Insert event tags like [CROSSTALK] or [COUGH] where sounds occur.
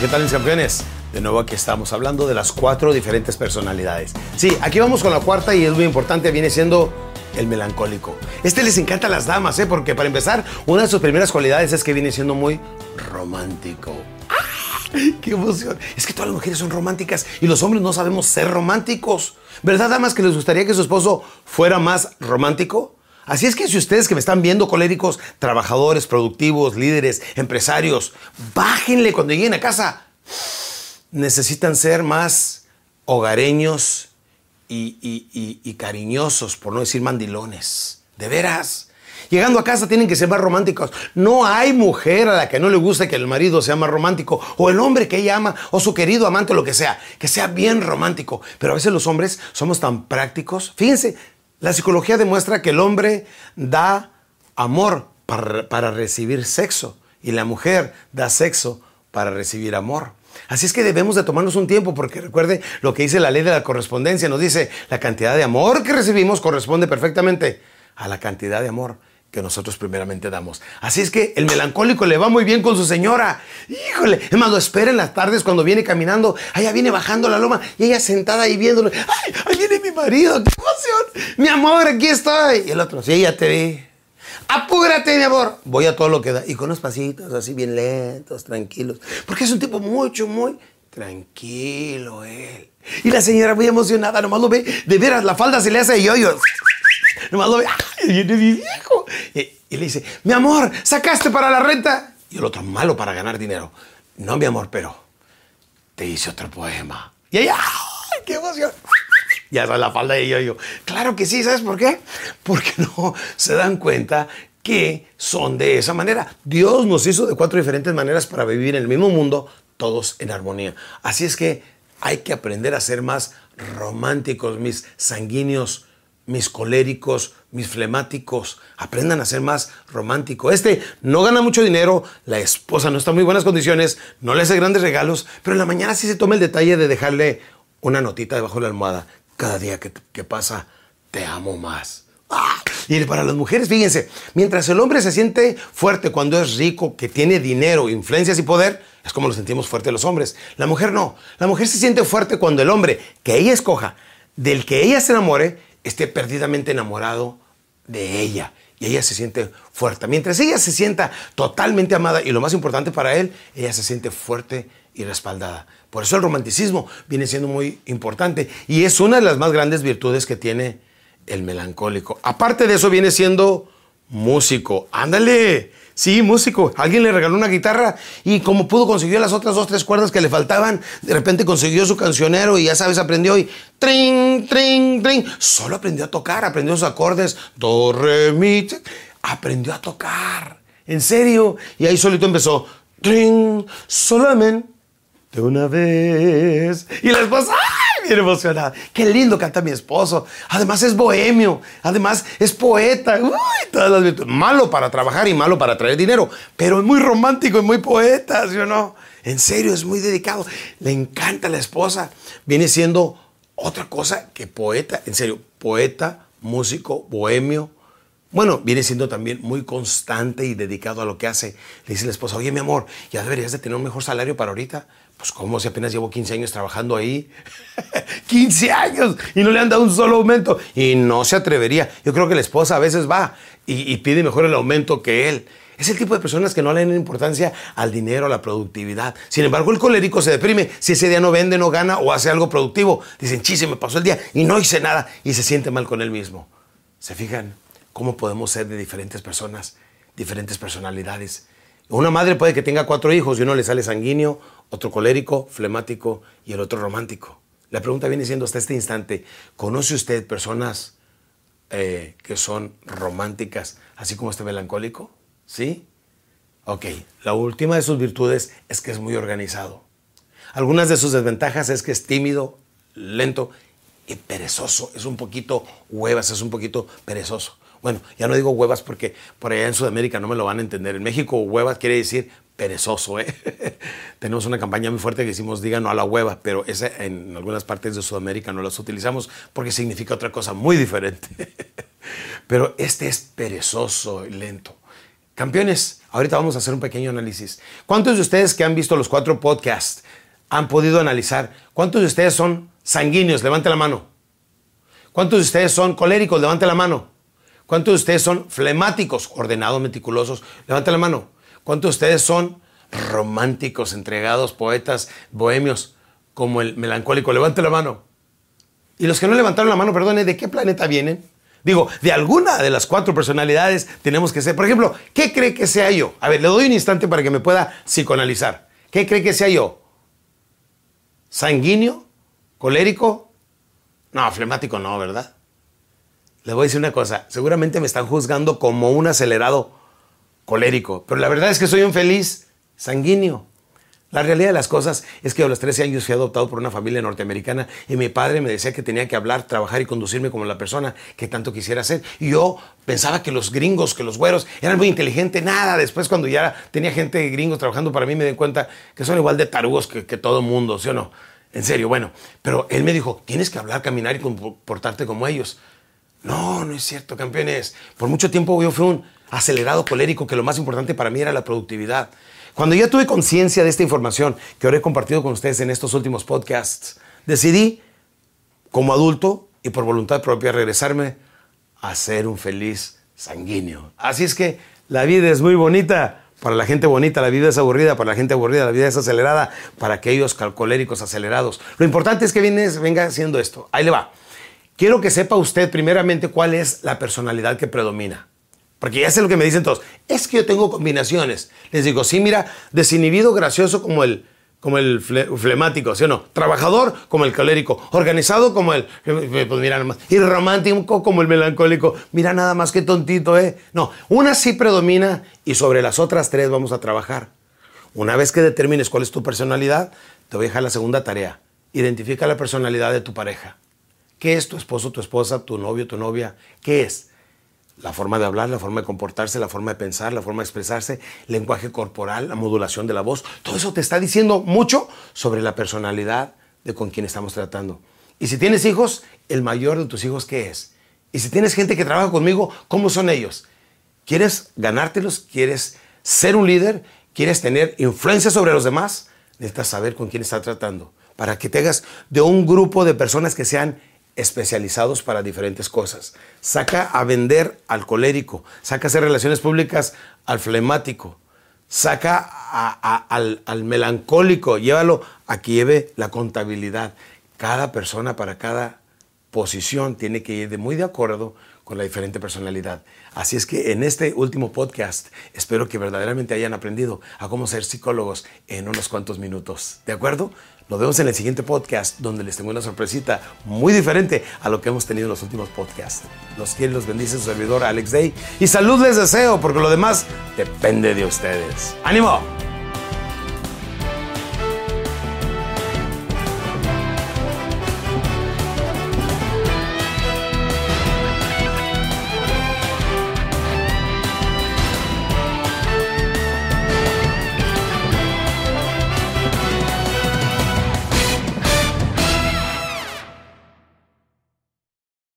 ¿qué tal mis campeones? De nuevo aquí estamos hablando de las cuatro diferentes personalidades. Sí, aquí vamos con la cuarta y es muy importante, viene siendo el melancólico. Este les encanta a las damas, ¿eh? Porque para empezar, una de sus primeras cualidades es que viene siendo muy romántico. ¡Qué emoción! Es que todas las mujeres son románticas y los hombres no sabemos ser románticos. ¿Verdad, damas, que les gustaría que su esposo fuera más romántico? Así es que si ustedes que me están viendo, coléricos, trabajadores, productivos, líderes, empresarios, bájenle cuando lleguen a casa. Necesitan ser más hogareños y, cariñosos, por no decir mandilones. De veras. Llegando a casa tienen que ser más románticos. No hay mujer a la que no le guste que el marido sea más romántico, o el hombre que ella ama, o su querido amante, o lo que sea, que sea bien romántico. Pero a veces los hombres somos tan prácticos. Fíjense, la psicología demuestra que el hombre da amor para, para recibir sexo y la mujer da sexo para recibir amor. Así es que debemos de tomarnos un tiempo porque recuerde lo que dice la ley de la correspondencia. Nos dice la cantidad de amor que recibimos corresponde perfectamente a la cantidad de amor que nosotros primeramente damos. Así es que el melancólico le va muy bien con su señora. Híjole, es más, lo espera en las tardes cuando viene caminando. Allá viene bajando la loma y ella sentada ahí viéndolo. ¡Ay, ahí viene mi marido! ¡Qué emoción! Mi amor, aquí estoy. Y el otro, sí, ya te vi. Apúrate, mi amor. Voy a todo lo que da. Y con unos pasitos así bien lentos, tranquilos. Porque es un tipo mucho, muy tranquilo él. Y la señora muy emocionada, nomás lo ve. De veras, la falda se le hace yo-yo. Nomás lo ve. ¡Ay, viene mi viejo! Y, le dice, mi amor, ¿sacaste para la renta? Y el otro, malo para ganar dinero. No, mi amor, pero te hice otro poema. Y ella, ¡ay, qué emoción! Ya está la falda de yo-yo. Claro que sí, ¿sabes por qué? Porque [LAUGHS] no se dan cuenta que son de esa manera. Dios nos hizo de cuatro diferentes maneras para vivir en el mismo mundo, todos en armonía. Así es que hay que aprender a ser más románticos, mis sanguíneos, mis coléricos, mis flemáticos. Aprendan a ser más romántico. Este no gana mucho dinero, la esposa no está en muy buenas condiciones, no le hace grandes regalos, pero en la mañana sí se toma el detalle de dejarle una notita debajo de la almohada. Cada día que, pasa, te amo más. ¡Ah! Y para las mujeres, fíjense, mientras el hombre se siente fuerte cuando es rico, que tiene dinero, influencias y poder, es como lo sentimos fuerte los hombres. La mujer no. La mujer se siente fuerte cuando el hombre que ella escoja, del que ella se enamore, esté perdidamente enamorado de ella. Y ella se siente fuerte. Mientras ella se sienta totalmente amada y lo más importante para él, ella se siente fuerte y respaldada. Por eso el romanticismo viene siendo muy importante y es una de las más grandes virtudes que tiene el melancólico. Aparte de eso viene siendo músico. Ándale. Sí, músico. Alguien le regaló una guitarra y como pudo consiguió las otras dos, tres cuerdas que le faltaban, de repente consiguió su cancionero y ya sabes, aprendió y trin, trin, trin. Solo aprendió a tocar, aprendió sus acordes. Do, re, mi, Aprendió a tocar. En serio. Y ahí solito empezó. Trin, solamente de una vez. Y la esposa. Bien emocionada. Qué lindo canta mi esposo. Además es bohemio. Además es poeta. Uy, todas las virtudes. Malo para trabajar y malo para traer dinero. Pero es muy romántico y muy poeta, ¿sí o no? En serio, es muy dedicado. Le encanta la esposa. Viene siendo otra cosa que poeta. En serio, poeta, músico, bohemio. Bueno, viene siendo también muy constante y dedicado a lo que hace. Le dice la esposa, oye mi amor, ya deberías de tener un mejor salario para ahorita. Pues como si apenas llevo 15 años trabajando ahí. [LAUGHS] 15 años y no le han dado un solo aumento. Y no se atrevería. Yo creo que la esposa a veces va y, y pide mejor el aumento que él. Es el tipo de personas que no le dan importancia al dinero, a la productividad. Sin embargo, el colérico se deprime si ese día no vende, no gana o hace algo productivo. Dicen, chise, me pasó el día y no hice nada y se siente mal con él mismo. ¿Se fijan cómo podemos ser de diferentes personas, diferentes personalidades? Una madre puede que tenga cuatro hijos y uno le sale sanguíneo, otro colérico, flemático y el otro romántico. La pregunta viene siendo hasta este instante, ¿conoce usted personas eh, que son románticas, así como este melancólico? ¿Sí? Ok, la última de sus virtudes es que es muy organizado. Algunas de sus desventajas es que es tímido, lento y perezoso. Es un poquito huevas, es un poquito perezoso. Bueno, ya no digo huevas porque por allá en Sudamérica no me lo van a entender. En México huevas quiere decir perezoso. ¿eh? [LAUGHS] Tenemos una campaña muy fuerte que decimos diga no a la hueva, pero esa en algunas partes de Sudamérica no las utilizamos porque significa otra cosa muy diferente. [LAUGHS] pero este es perezoso y lento. Campeones, ahorita vamos a hacer un pequeño análisis. ¿Cuántos de ustedes que han visto los cuatro podcasts han podido analizar? ¿Cuántos de ustedes son sanguíneos? Levante la mano. ¿Cuántos de ustedes son coléricos? Levante la mano. ¿Cuántos de ustedes son flemáticos, ordenados, meticulosos? Levante la mano. ¿Cuántos de ustedes son románticos, entregados, poetas, bohemios, como el melancólico? Levante la mano. Y los que no levantaron la mano, perdone, ¿de qué planeta vienen? Digo, de alguna de las cuatro personalidades tenemos que ser. Por ejemplo, ¿qué cree que sea yo? A ver, le doy un instante para que me pueda psicoanalizar. ¿Qué cree que sea yo? ¿Sanguíneo? ¿Colérico? No, flemático no, ¿verdad? Le voy a decir una cosa. Seguramente me están juzgando como un acelerado colérico, pero la verdad es que soy un feliz sanguíneo. La realidad de las cosas es que a los 13 años fui adoptado por una familia norteamericana y mi padre me decía que tenía que hablar, trabajar y conducirme como la persona que tanto quisiera ser. Y yo pensaba que los gringos, que los güeros eran muy inteligentes. Nada, después cuando ya tenía gente gringo trabajando para mí me di cuenta que son igual de tarugos que, que todo mundo, ¿sí o no? En serio, bueno. Pero él me dijo, tienes que hablar, caminar y comportarte como ellos. No, no es cierto, campeones. Por mucho tiempo yo fui un acelerado colérico que lo más importante para mí era la productividad. Cuando ya tuve conciencia de esta información que ahora he compartido con ustedes en estos últimos podcasts, decidí, como adulto y por voluntad propia, regresarme a ser un feliz sanguíneo. Así es que la vida es muy bonita. Para la gente bonita, la vida es aburrida. Para la gente aburrida, la vida es acelerada. Para aquellos calcoléricos acelerados. Lo importante es que venga haciendo esto. Ahí le va. Quiero que sepa usted primeramente cuál es la personalidad que predomina. Porque ya sé lo que me dicen todos. Es que yo tengo combinaciones. Les digo, sí, mira, desinhibido, gracioso como el, como el flemático, ¿sí o no? Trabajador como el colérico. Organizado como el. Pues mira nada más. Y romántico como el melancólico. Mira nada más que tontito, ¿eh? No, una sí predomina y sobre las otras tres vamos a trabajar. Una vez que determines cuál es tu personalidad, te voy a dejar la segunda tarea. Identifica la personalidad de tu pareja. ¿Qué es tu esposo, tu esposa, tu novio, tu novia? ¿Qué es? la forma de hablar, la forma de comportarse, la forma de pensar, la forma de expresarse, lenguaje corporal, la modulación de la voz, todo eso te está diciendo mucho sobre la personalidad de con quien estamos tratando. Y si tienes hijos, el mayor de tus hijos, ¿qué es? Y si tienes gente que trabaja conmigo, ¿cómo son ellos? ¿Quieres ganártelos? ¿Quieres ser un líder? ¿Quieres tener influencia sobre los demás? Necesitas saber con quién estás tratando para que tengas de un grupo de personas que sean especializados para diferentes cosas. Saca a vender al colérico, saca a hacer relaciones públicas al flemático, saca al, al, melancólico, llévalo a que lleve la contabilidad. Cada persona para cada posición tiene que ir de muy de acuerdo con la diferente personalidad. Así es que en este último podcast espero que verdaderamente hayan aprendido a cómo ser psicólogos en unos cuantos minutos. ¿De acuerdo? Nos vemos en el siguiente podcast donde les tengo una sorpresita muy diferente a lo que hemos tenido en los últimos podcasts. Los quiere, los bendice su servidor Alex Day y salud les deseo porque lo demás depende de ustedes. ¡Ánimo!